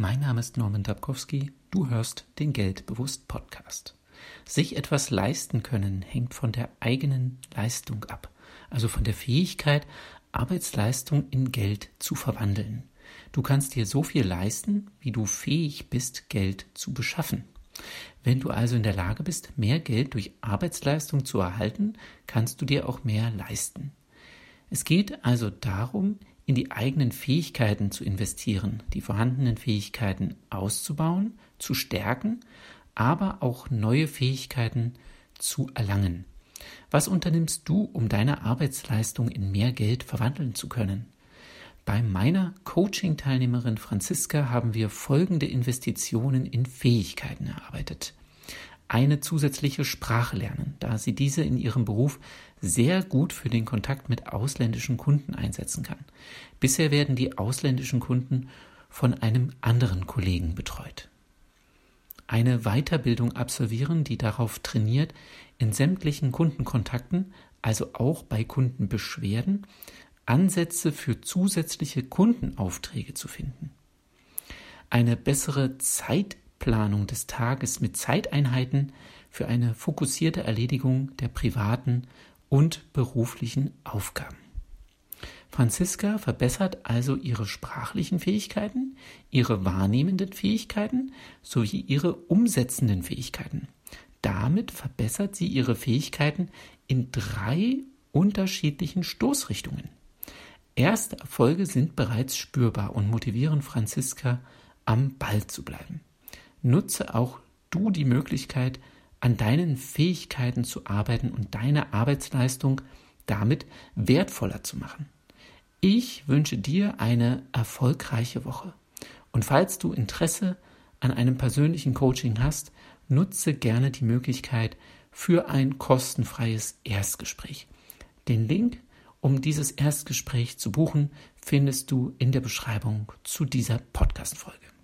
Mein Name ist Norman Dabkowski. Du hörst den Geldbewusst Podcast. Sich etwas leisten können hängt von der eigenen Leistung ab, also von der Fähigkeit, Arbeitsleistung in Geld zu verwandeln. Du kannst dir so viel leisten, wie du fähig bist, Geld zu beschaffen. Wenn du also in der Lage bist, mehr Geld durch Arbeitsleistung zu erhalten, kannst du dir auch mehr leisten. Es geht also darum, in die eigenen Fähigkeiten zu investieren, die vorhandenen Fähigkeiten auszubauen, zu stärken, aber auch neue Fähigkeiten zu erlangen. Was unternimmst du, um deine Arbeitsleistung in mehr Geld verwandeln zu können? Bei meiner Coaching-Teilnehmerin Franziska haben wir folgende Investitionen in Fähigkeiten erarbeitet eine zusätzliche Sprache lernen, da sie diese in ihrem Beruf sehr gut für den Kontakt mit ausländischen Kunden einsetzen kann. Bisher werden die ausländischen Kunden von einem anderen Kollegen betreut. Eine Weiterbildung absolvieren, die darauf trainiert, in sämtlichen Kundenkontakten, also auch bei Kundenbeschwerden, Ansätze für zusätzliche Kundenaufträge zu finden. Eine bessere Zeit Planung des Tages mit Zeiteinheiten für eine fokussierte Erledigung der privaten und beruflichen Aufgaben. Franziska verbessert also ihre sprachlichen Fähigkeiten, ihre wahrnehmenden Fähigkeiten sowie ihre umsetzenden Fähigkeiten. Damit verbessert sie ihre Fähigkeiten in drei unterschiedlichen Stoßrichtungen. Erste Erfolge sind bereits spürbar und motivieren Franziska, am Ball zu bleiben nutze auch du die Möglichkeit, an deinen Fähigkeiten zu arbeiten und deine Arbeitsleistung damit wertvoller zu machen. Ich wünsche dir eine erfolgreiche Woche. Und falls du Interesse an einem persönlichen Coaching hast, nutze gerne die Möglichkeit für ein kostenfreies Erstgespräch. Den Link, um dieses Erstgespräch zu buchen, findest du in der Beschreibung zu dieser Podcast-Folge.